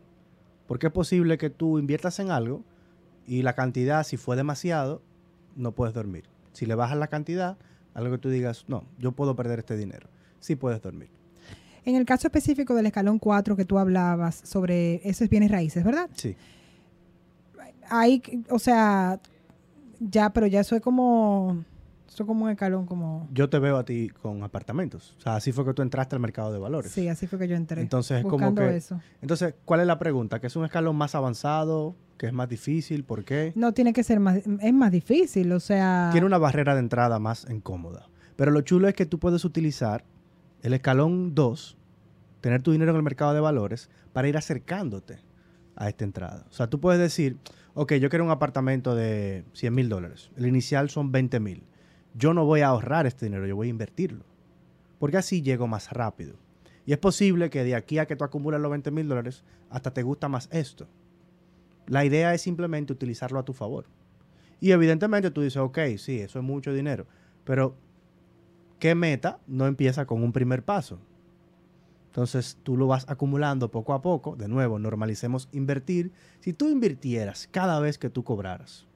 Porque es posible que tú inviertas en algo y la cantidad, si fue demasiado, no puedes dormir. Si le bajas la cantidad, algo que tú digas, no, yo puedo perder este dinero. Sí puedes dormir. En el caso específico del escalón 4 que tú hablabas sobre esos bienes raíces, ¿verdad? Sí. Hay, o sea, ya, pero ya eso es como, eso es como un escalón como... Yo te veo a ti con apartamentos. O sea, así fue que tú entraste al mercado de valores. Sí, así fue que yo entré. Entonces, es como que- eso. Entonces, ¿cuál es la pregunta? ¿Que es un escalón más avanzado? ¿Que es más difícil? ¿Por qué? No tiene que ser más, es más difícil, o sea... Tiene una barrera de entrada más incómoda. Pero lo chulo es que tú puedes utilizar el escalón 2, tener tu dinero en el mercado de valores, para ir acercándote a esta entrada. O sea, tú puedes decir, ok, yo quiero un apartamento de 100 mil dólares. El inicial son 20 mil. Yo no voy a ahorrar este dinero, yo voy a invertirlo. Porque así llego más rápido. Y es posible que de aquí a que tú acumules los 20 mil dólares, hasta te gusta más esto. La idea es simplemente utilizarlo a tu favor. Y evidentemente tú dices, ok, sí, eso es mucho dinero. Pero, ¿qué meta no empieza con un primer paso? Entonces tú lo vas acumulando poco a poco. De nuevo, normalicemos invertir. Si tú invirtieras cada vez que tú cobraras,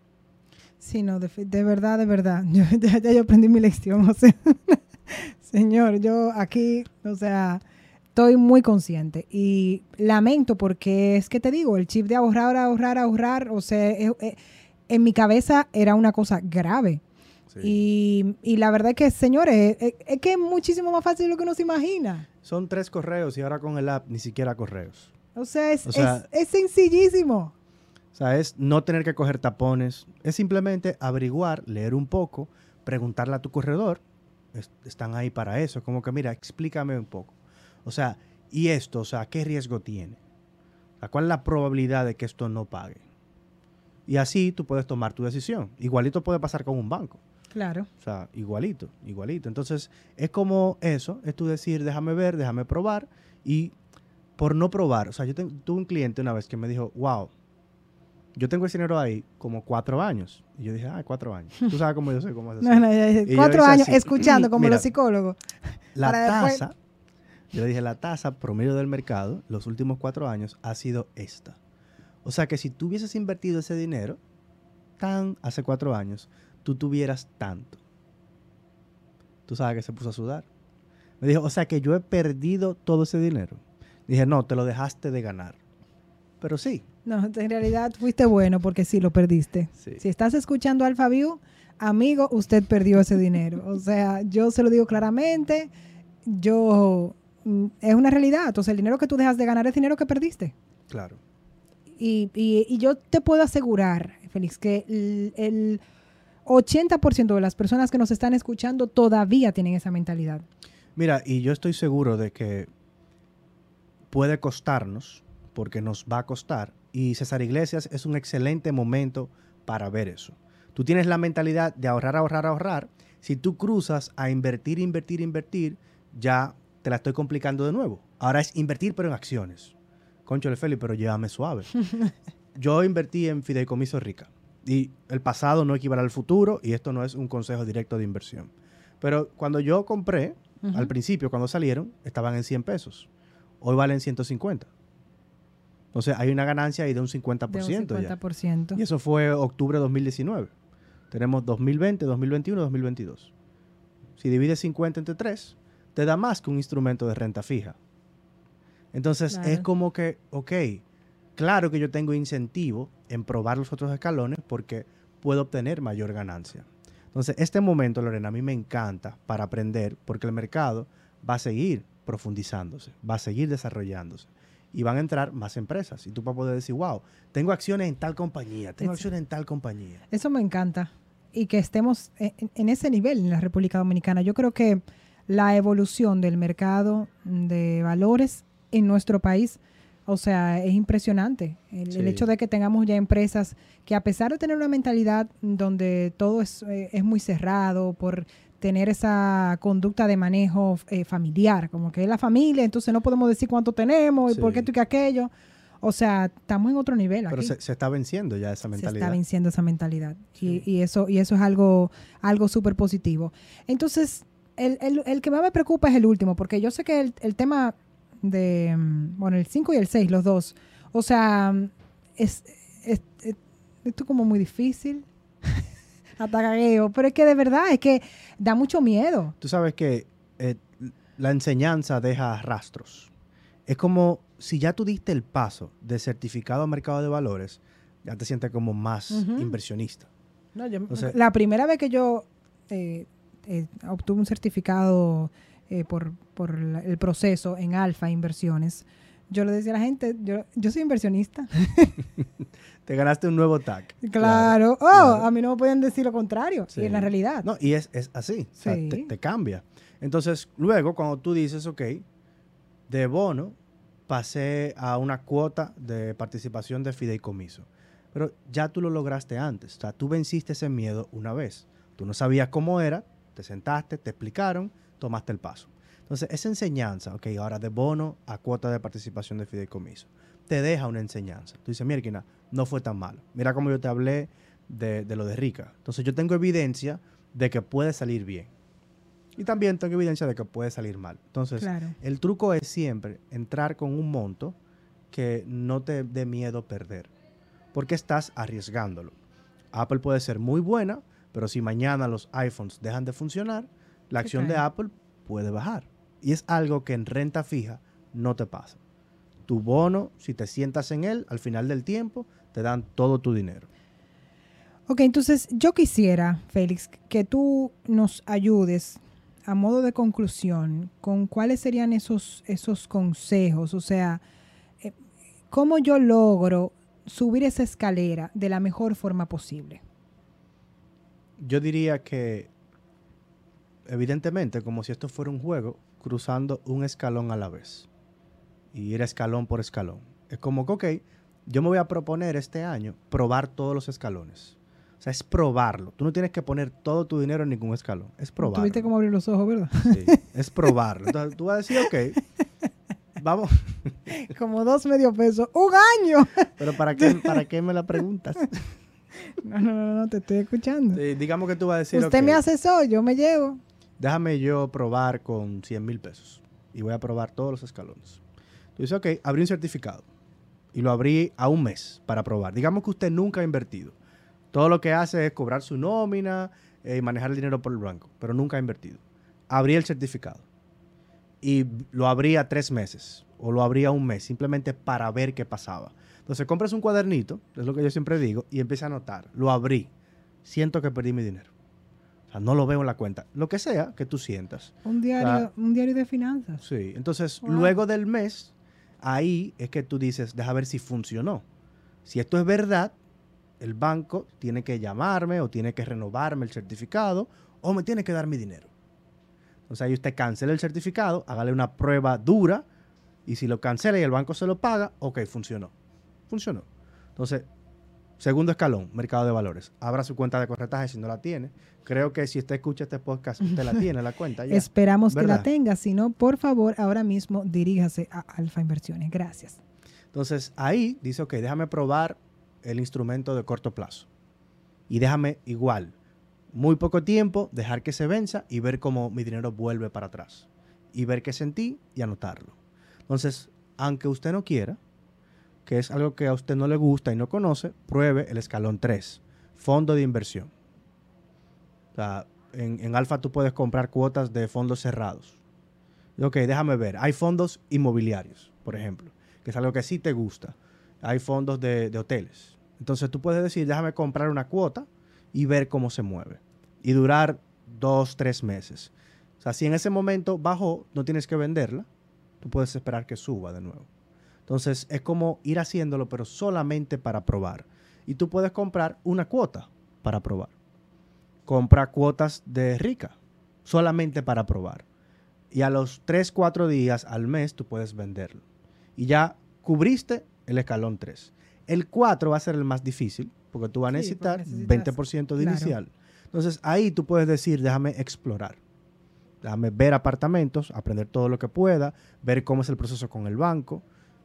Sí, no, de, verdad, de verdad. Yo, ya, ya yo aprendí mi lección, o sea, señor, yo aquí, o sea, estoy muy consciente y lamento porque es que te digo, el chip de ahorrar, ahorrar, ahorrar, o sea, eh, eh, en mi cabeza era una cosa grave. Y, y la verdad es que, señores, es, es que es muchísimo más fácil de lo que uno se imagina. son tres correos y ahora con el app ni siquiera correos. O sea, es, O sea- es, es sencillísimo. O sea, es no tener que coger tapones, es simplemente averiguar, leer un poco, preguntarle a tu corredor, es- están ahí para eso, es como que mira, explícame un poco. O sea, y esto, o sea, ¿qué riesgo tiene? O sea, ¿cuál es la probabilidad de que esto no pague? Y así tú puedes tomar tu decisión. Igualito puede pasar con un banco. Claro. O sea, igualito, igualito. Entonces, es como eso, es tú decir, déjame ver, déjame probar. Y por no probar, o sea, yo tuve un cliente una vez que me dijo, wow, yo tengo ese dinero ahí como cuatro años. Y yo dije, ah, cuatro años. Tú sabes cómo yo sé cómo es No, cuatro años así, escuchando como mira, los psicólogos. La después- tasa, yo le dije, la tasa promedio del mercado los últimos cuatro años ha sido esta. O sea que si tú hubieses invertido ese dinero, tan hace cuatro años, tú tuvieras tanto. Tú sabes que se puso a sudar. Me dijo, o sea que yo he perdido todo ese dinero. Dije, no, te lo dejaste de ganar. Pero sí, No, en realidad fuiste bueno porque sí lo perdiste. Sí. Si estás escuchando Alpha View, amigo, usted perdió ese dinero. O sea, yo se lo digo claramente, yo mm, es una realidad. Entonces, el dinero que tú dejas de ganar es dinero que perdiste. claro. Y, y- y yo te puedo asegurar, Félix, que el, el 80% de las personas que nos están escuchando todavía tienen esa mentalidad. Mira, y yo estoy seguro de que puede costarnos, porque nos va a costar, y César Iglesias es un excelente momento para ver eso. Tú tienes la mentalidad de ahorrar, ahorrar, ahorrar. Si tú cruzas a invertir, invertir, invertir, ya te la estoy complicando de nuevo. Ahora es invertir, pero en acciones. Concho Feli, pero llévame suave. Yo invertí en Fideicomiso Rica. Y el pasado no equivale al futuro, y esto no es un consejo directo de inversión. Pero cuando yo compré, al principio, cuando salieron, estaban en 100 pesos. Hoy valen 150. Entonces hay una ganancia ahí de un 50%. De un ya. 50%. Y eso fue octubre de 2019. Tenemos 2020, 2021, 2022. Si divides 50 entre 3, te da más que un instrumento de renta fija. Entonces es como que, ok, claro que yo tengo incentivo en probar los otros escalones porque puedo obtener mayor ganancia. Entonces, este momento, Lorena, a mí me encanta para aprender porque el mercado va a seguir profundizándose, va a seguir desarrollándose y van a entrar más empresas. Y tú vas a poder decir, wow, tengo acciones en tal compañía, tengo Es- acciones en tal compañía. Eso me encanta. Y que estemos en, en ese nivel en la República Dominicana. Yo creo que la evolución del mercado de valores en nuestro país, o sea, es impresionante. El, hecho de que tengamos ya empresas que a pesar de tener una mentalidad donde todo es, eh, es muy cerrado por tener esa conducta de manejo eh, familiar, como que es la familia, entonces no podemos decir cuánto tenemos y por qué esto y que aquello. O sea, estamos en otro nivel. Pero aquí se, se está venciendo ya esa se mentalidad. está venciendo esa mentalidad. Sí. Y, y eso, y eso es algo, algo súper positivo. Entonces, el, el- el que más me preocupa es el último, porque yo sé que el, el tema de, mm, bueno, el 5 y el 6, los dos, o sea, mm, es, es- es- esto como muy difícil. Hasta gagueo. Pero es que de verdad, es que da mucho miedo. Tú sabes que eh, la enseñanza deja rastros. Es como si ya tú diste el paso de certificado a mercado de valores, ya te sientes como más inversionista. No, yo- Entonces- la primera vez que yo eh, eh, obtuve un certificado eh, por, por la- el proceso en Alfa Inversiones, yo le decía a la gente, yo, yo soy inversionista. Te ganaste un nuevo tag. Claro. Oh, claro. a mí no me pueden decir lo contrario. Sí. Y en la realidad. No, y es, es así. O sea, Sí. te, te cambia. Entonces, luego, cuando tú dices, ok, de bono pasé a una cuota de participación de fideicomiso. Pero ya tú lo lograste antes. O sea, tú venciste ese miedo una vez. Tú no sabías cómo era, te sentaste, te explicaron, tomaste el paso. Entonces, esa enseñanza, ok, ahora de bono a cuota de participación de fideicomiso, te deja una enseñanza. Tú dices, mira, no fue tan malo. Mira cómo yo te hablé de, de lo de Rica. Entonces, yo tengo evidencia de que puede salir bien. Y también tengo evidencia de que puede salir mal. Entonces, Claro. el truco es siempre entrar con un monto que no te dé miedo perder. Porque estás arriesgándolo. Apple puede ser muy buena, pero si mañana los iPhones dejan de funcionar, la acción de. Apple puede bajar. Y es algo que en renta fija no te pasa. Tu bono, si te sientas en él, al final del tiempo, te dan todo tu dinero. Ok, entonces yo quisiera, Félix, que tú nos ayudes a modo de conclusión con cuáles serían esos, esos consejos. O sea, eh, cómo yo logro subir esa escalera de la mejor forma posible. Yo diría que, evidentemente, como si esto fuera un juego, cruzando un escalón a la vez. Y ir escalón por escalón. Es como que, ok, yo me voy a proponer este año probar todos los escalones. O sea, es probarlo. Tú no tienes que poner todo tu dinero en ningún escalón. Es probarlo. Tuviste cómo abrir los ojos, ¿verdad? Sí, es probarlo. Entonces tú vas a decir, ok, vamos. Como dos medio pesos. ¡Un año! Pero ¿para qué, para qué me la preguntas? No, no, no, no, te estoy escuchando. Sí, digamos que tú vas a decir, Usted ok, me hace eso, yo me llevo. Déjame yo probar con 100 mil pesos y voy a probar todos los escalones. Tú dices, ok, abrí un certificado y lo abrí a un mes para probar. Digamos que usted nunca ha invertido. Todo lo que hace es cobrar su nómina eh, y manejar el dinero por el banco, pero nunca ha invertido. Abrí el certificado y lo abrí a tres meses o lo abrí a un mes, simplemente para ver qué pasaba. Entonces compras un cuadernito, es lo que yo siempre digo, y empieza a anotar. Lo abrí, siento que perdí mi dinero. O sea, no lo veo en la cuenta. Lo que sea que tú sientas. Un diario, un diario de finanzas. Sí, entonces Wow. luego del mes, ahí es que tú dices, deja ver si funcionó. Si esto es verdad, el banco tiene que llamarme o tiene que renovarme el certificado o me tiene que dar mi dinero. Entonces ahí usted cancela el certificado, hágale una prueba dura y si lo cancela y el banco se lo paga, ok, funcionó. Funcionó. Entonces, segundo escalón, mercado de valores. Abra su cuenta de corretaje si no la tiene. Creo que si usted escucha este podcast, usted la tiene, la cuenta ya. Esperamos que la tenga. Si no, por favor, ahora mismo diríjase a Alfa Inversiones. Gracias. Entonces ahí dice, ok, déjame probar el instrumento de corto plazo. Y déjame igual, muy poco tiempo, dejar que se venza y ver cómo mi dinero vuelve para atrás. Y ver qué sentí y anotarlo. Entonces, aunque usted no quiera, que es algo que a usted no le gusta y no conoce, pruebe el escalón 3, fondo de inversión. O sea, en, en Alfa tú puedes comprar cuotas de fondos cerrados. Ok, déjame ver. Hay fondos inmobiliarios, por ejemplo, que es algo que sí te gusta. Hay fondos de, de hoteles. Entonces tú puedes decir, déjame comprar una cuota y ver cómo se mueve. Y durar dos, tres meses. O sea, si en ese momento bajó, no tienes que venderla. Tú puedes esperar que suba de nuevo. Entonces es como ir haciéndolo, pero solamente para probar. Y tú puedes comprar una cuota para probar. Compra cuotas de rica, solamente para probar. Y a los 3, 4 días al mes tú puedes venderlo. Y ya cubriste el escalón 3. El 4 va a ser el más difícil, porque tú vas a Sí, necesitar necesitas- 20% de claro. inicial. Entonces ahí tú puedes decir, déjame explorar. Déjame ver apartamentos, aprender todo lo que pueda, ver cómo es el proceso con el banco.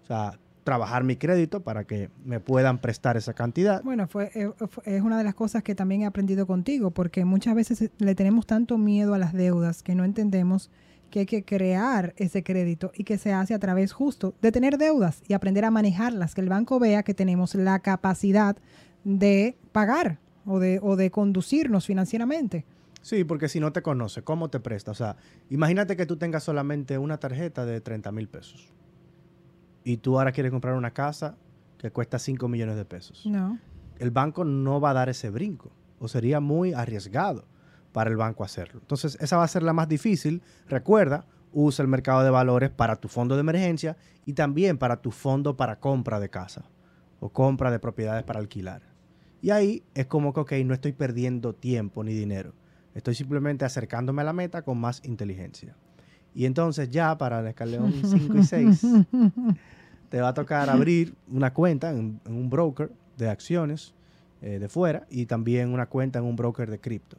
O sea, trabajar mi crédito para que me puedan prestar esa cantidad. Bueno, fue, eh, fue- es una de las cosas que también he aprendido contigo, porque muchas veces eh, le tenemos tanto miedo a las deudas que no entendemos que hay que crear ese crédito y que se hace a través justo de tener deudas y aprender a manejarlas, que el banco vea que tenemos la capacidad de pagar. o de, o de conducirnos financieramente. Sí, porque si no te conoce, ¿cómo te presta? O sea, imagínate que tú tengas solamente una tarjeta de 30 mil pesos y tú ahora quieres comprar una casa que cuesta 5 millones de pesos. No. El banco no va a dar ese brinco o sería muy arriesgado para el banco hacerlo. Entonces, esa va a ser la más difícil. Recuerda, usa el mercado de valores para tu fondo de emergencia y también para tu fondo para compra de casa o compra de propiedades para alquilar. Y ahí es como que, ok, no estoy perdiendo tiempo ni dinero. Estoy simplemente acercándome a la meta con más inteligencia. Y entonces ya para el escalón 5 y 6, te va a tocar abrir una cuenta en, en un broker de acciones eh, de fuera y también una cuenta en un broker de cripto.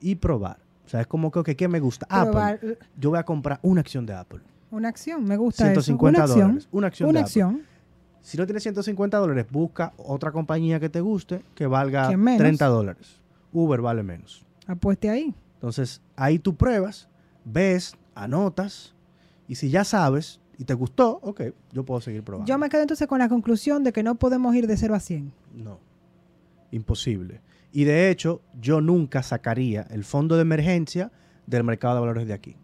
Y probar. O sea, es como que, ¿qué me gusta? Probar, Apple. Yo voy a comprar una acción de Apple. Una acción, me gusta 150 eso. Una acción. dólares. Una acción Una de Apple. acción. Si no tienes 150 dólares, busca otra compañía que te guste que valga Que menos. 30 dólares. Uber vale menos. Apueste ahí. Entonces, ahí tú pruebas, ves, anotas, y si ya sabes y te gustó, ok, yo puedo seguir probando. Yo me quedo entonces con la conclusión de que no podemos ir de 0 a 100. No, imposible. Y de hecho, yo nunca sacaría el fondo de emergencia del mercado de valores de aquí.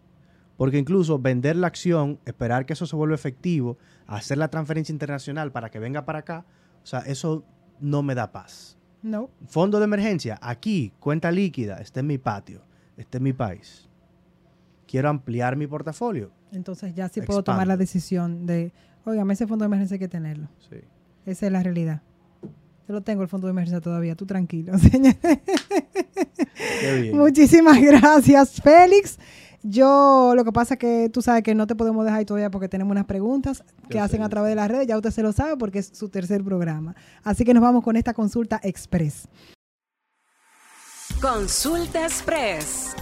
Porque incluso vender la acción, esperar que eso se vuelva efectivo, hacer la transferencia internacional para que venga para acá, o sea, eso no me da paz. No. Fondo de emergencia, aquí, cuenta líquida, este es mi patio, este es mi país. Quiero ampliar mi portafolio. Entonces ya sí puedo tomar la decisión de, oigan, ese fondo de emergencia hay que tenerlo. Sí. Esa es la realidad. Yo lo tengo el fondo de emergencia todavía, tú tranquilo. señor. Qué bien. Muchísimas gracias, Félix. Yo, lo que pasa es que tú sabes que no te podemos dejar ahí todavía porque tenemos unas preguntas que Yo hacen sé, a través de las redes. Ya usted se lo sabe porque es su tercer programa. Así que nos vamos con esta consulta express. Consulta Express.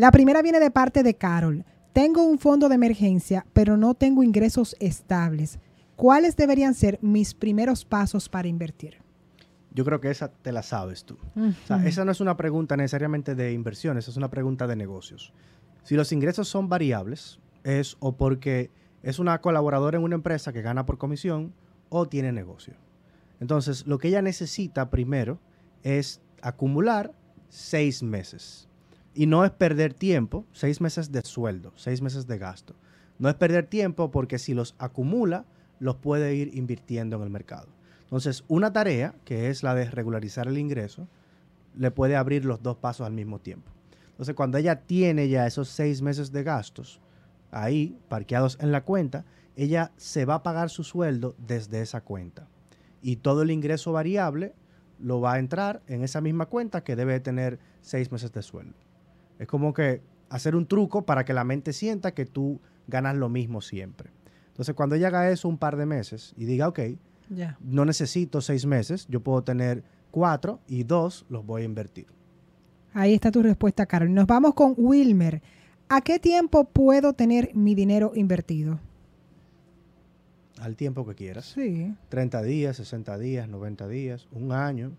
La primera viene de parte de Carol. Tengo un fondo de emergencia, pero no tengo ingresos estables. ¿Cuáles deberían ser mis primeros pasos para invertir? Yo creo que esa te la sabes tú. O sea, esa no es una pregunta necesariamente de inversiones, es una pregunta de negocios. Si los ingresos son variables, es o porque es una colaboradora en una empresa que gana por comisión o tiene negocio. Entonces, lo que ella necesita primero es acumular seis meses. Y no es perder tiempo, seis meses de sueldo, seis meses de gasto. No es perder tiempo porque si los acumula, los puede ir invirtiendo en el mercado. Entonces, una tarea, que es la de regularizar el ingreso, le puede abrir los dos pasos al mismo tiempo. Entonces, cuando ella tiene ya esos seis meses de gastos ahí, parqueados en la cuenta, ella se va a pagar su sueldo desde esa cuenta. Y todo el ingreso variable lo va a entrar en esa misma cuenta que debe tener seis meses de sueldo. Es como que hacer un truco para que la mente sienta que tú ganas lo mismo siempre. Entonces, cuando ella haga eso un par de meses y diga, ok, no necesito seis meses, yo puedo tener cuatro y dos los voy a invertir. Ahí está tu respuesta, Carol. Nos vamos con Wilmer. ¿A qué tiempo puedo tener mi dinero invertido? Al tiempo que quieras. Sí. 30 días, 60 días, 90 días, un año,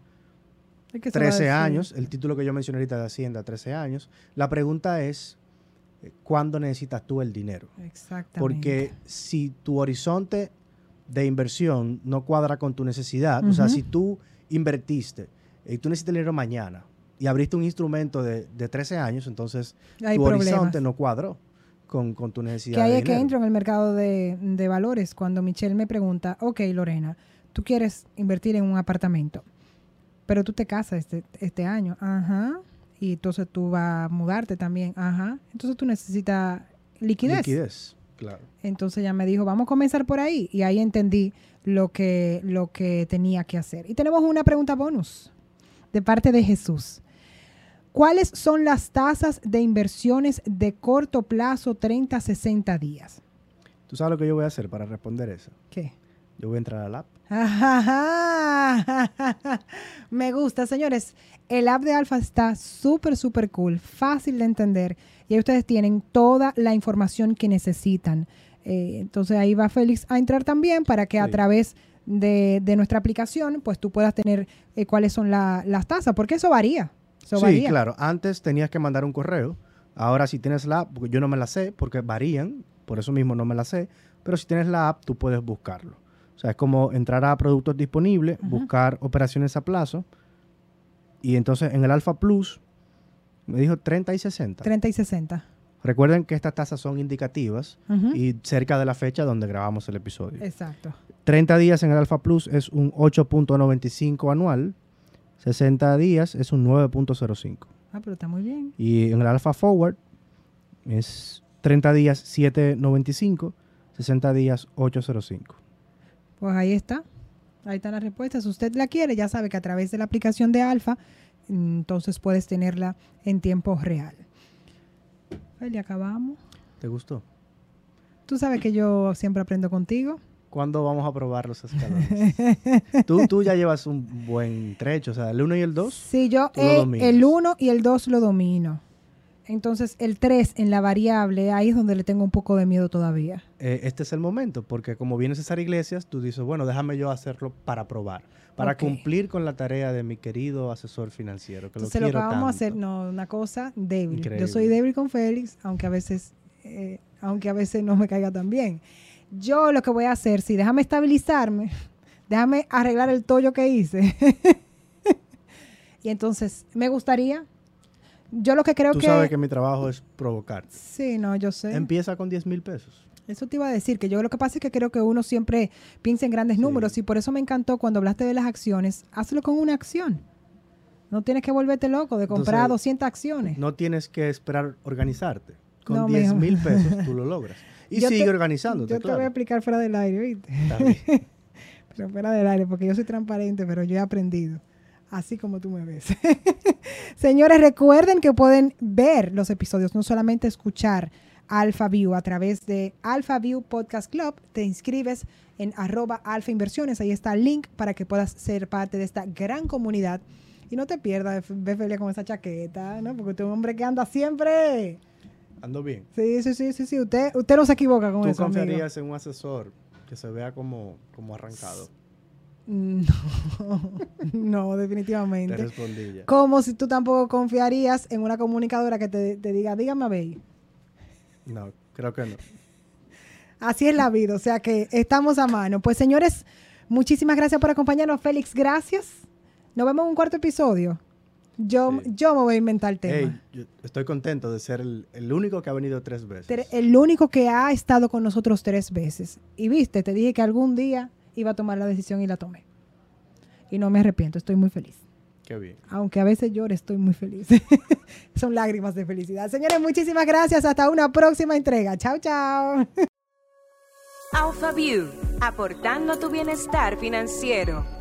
es que se va a 13 decir. años. El título que yo mencioné ahorita de Hacienda, 13 años. La pregunta es, eh, ¿cuándo necesitas tú el dinero? Exactamente. Porque si tu horizonte de inversión no cuadra con tu necesidad, o sea, si tú invertiste y tú necesitas dinero mañana y abriste un instrumento de, de 13 años, entonces hay tu problemas. horizonte no cuadró con, con tu necesidad Que ahí es que entro en el mercado de, de valores cuando Michelle me pregunta, ok, Lorena, tú quieres invertir en un apartamento, pero tú te casas este, este año, ajá, y entonces tú vas a mudarte también, ajá, entonces tú necesitas liquidez. Liquidez, claro. Entonces ella me dijo, vamos a comenzar por ahí, y ahí entendí lo que, lo que tenía que hacer. Y tenemos una pregunta bonus de parte de Jesús. ¿Cuáles son las tasas de inversiones de corto plazo 30 a 60 días? ¿Tú sabes lo que yo voy a hacer para responder eso? ¿Qué? Yo voy a entrar al app. Me gusta, señores. El app de Alfa está súper, súper cool, fácil de entender. Y ahí ustedes tienen toda la información que necesitan. Eh, entonces ahí va Félix a entrar también para que a través de, de nuestra aplicación, pues tú puedas tener eh, cuáles son la- las tasas, porque eso varía. Eso sí, varía. claro. Antes tenías que mandar un correo. Ahora si tienes la app, yo no me la sé, porque varían, por eso mismo no me la sé, pero si tienes la app, tú puedes buscarlo. O sea, es como entrar a productos disponibles, buscar operaciones a plazo. Y entonces en el Alfa Plus me dijo 30 y 60. 30 y 60. Recuerden que estas tasas son indicativas y cerca de la fecha donde grabamos el episodio. Exacto. 30 días en el Alfa Plus es un 8.95 anual. 60 días es un 9.05. Ah, pero está muy bien. Y en el Alpha Forward es 30 días 7.95, 60 días 8.05. Pues ahí está. Ahí están las respuestas. Si usted la quiere, ya sabe que a través de la aplicación de Alfa, mm, entonces puedes tenerla en tiempo real. Pues ya acabamos. ¿Te gustó? Tú sabes que yo siempre aprendo contigo. ¿Cuándo vamos a probar los escalones? tú, tú ya llevas un buen trecho, o sea, el 1 y el 2. Sí, yo eh, el 1 y el 2 lo domino. Entonces el 3 en la variable, ahí es donde le tengo un poco de miedo todavía. eh, este es el momento, porque como vienes a César Iglesias, tú dices, bueno, déjame yo hacerlo para probar, para cumplir con la tarea de mi querido asesor financiero, que Entonces lo lo, que quiero vamos a hacer, no, una cosa débil. Increíble. Yo soy débil con Félix, aunque a veces, eh, aunque a veces no me caiga tan bien. Yo lo que voy a hacer, sí, déjame estabilizarme, déjame arreglar el tollo que hice. y entonces, me gustaría, yo lo que creo Tú que... sabes que mi trabajo es provocar. Sí, no, yo sé. Empieza con 10 mil pesos. Eso te iba a decir, que yo lo que pasa es que creo que uno siempre piensa en grandes Sí. números y por eso me encantó cuando hablaste de las acciones, hazlo con una acción. No tienes que volverte loco de comprar Entonces, 200 acciones. No tienes que esperar organizarte. Con No, 10 mijo. mil pesos tú lo logras. Y Yo sigue te- organizándote, Yo te claro. voy a explicar fuera del aire, ¿viste? Pero fuera del aire, porque yo soy transparente, pero yo he aprendido. Así como tú me ves. Señores, recuerden que pueden ver los episodios, no solamente escuchar Alpha View a través de Alpha View Podcast Club. Te inscribes en arroba alfa inversiones. Ahí está el link para que puedas ser parte de esta gran comunidad. Y no te pierdas ver Felia con esa chaqueta, ¿no? Porque usted es un hombre que anda siempre. Ando bien. Sí, sí, sí, sí, sí. Usted, usted no se equivoca con ¿Tú eso, amigo. confiarías en un asesor que se vea como, como arrancado? No, no, Te definitivamente. respondí ya. Como si tú tampoco confiarías en una comunicadora que te, te diga, dígame a ver. No, creo que no. Así es la vida, o sea que estamos a mano. Pues señores, muchísimas gracias por acompañarnos. Félix, gracias. Nos vemos en un cuarto episodio. Yo, Sí. yo me voy a inventar el tema. Hey, yo estoy contento de ser el, el único que ha venido tres veces. El único que ha estado con nosotros tres veces. Y viste, te dije que algún día iba a tomar la decisión y la tomé. Y no me arrepiento, estoy muy feliz. Qué bien. Aunque a veces llore, estoy muy feliz. Son lágrimas de felicidad. Señores, muchísimas gracias. Hasta una próxima entrega. Chao, chao. Alpha View, aportando tu bienestar financiero.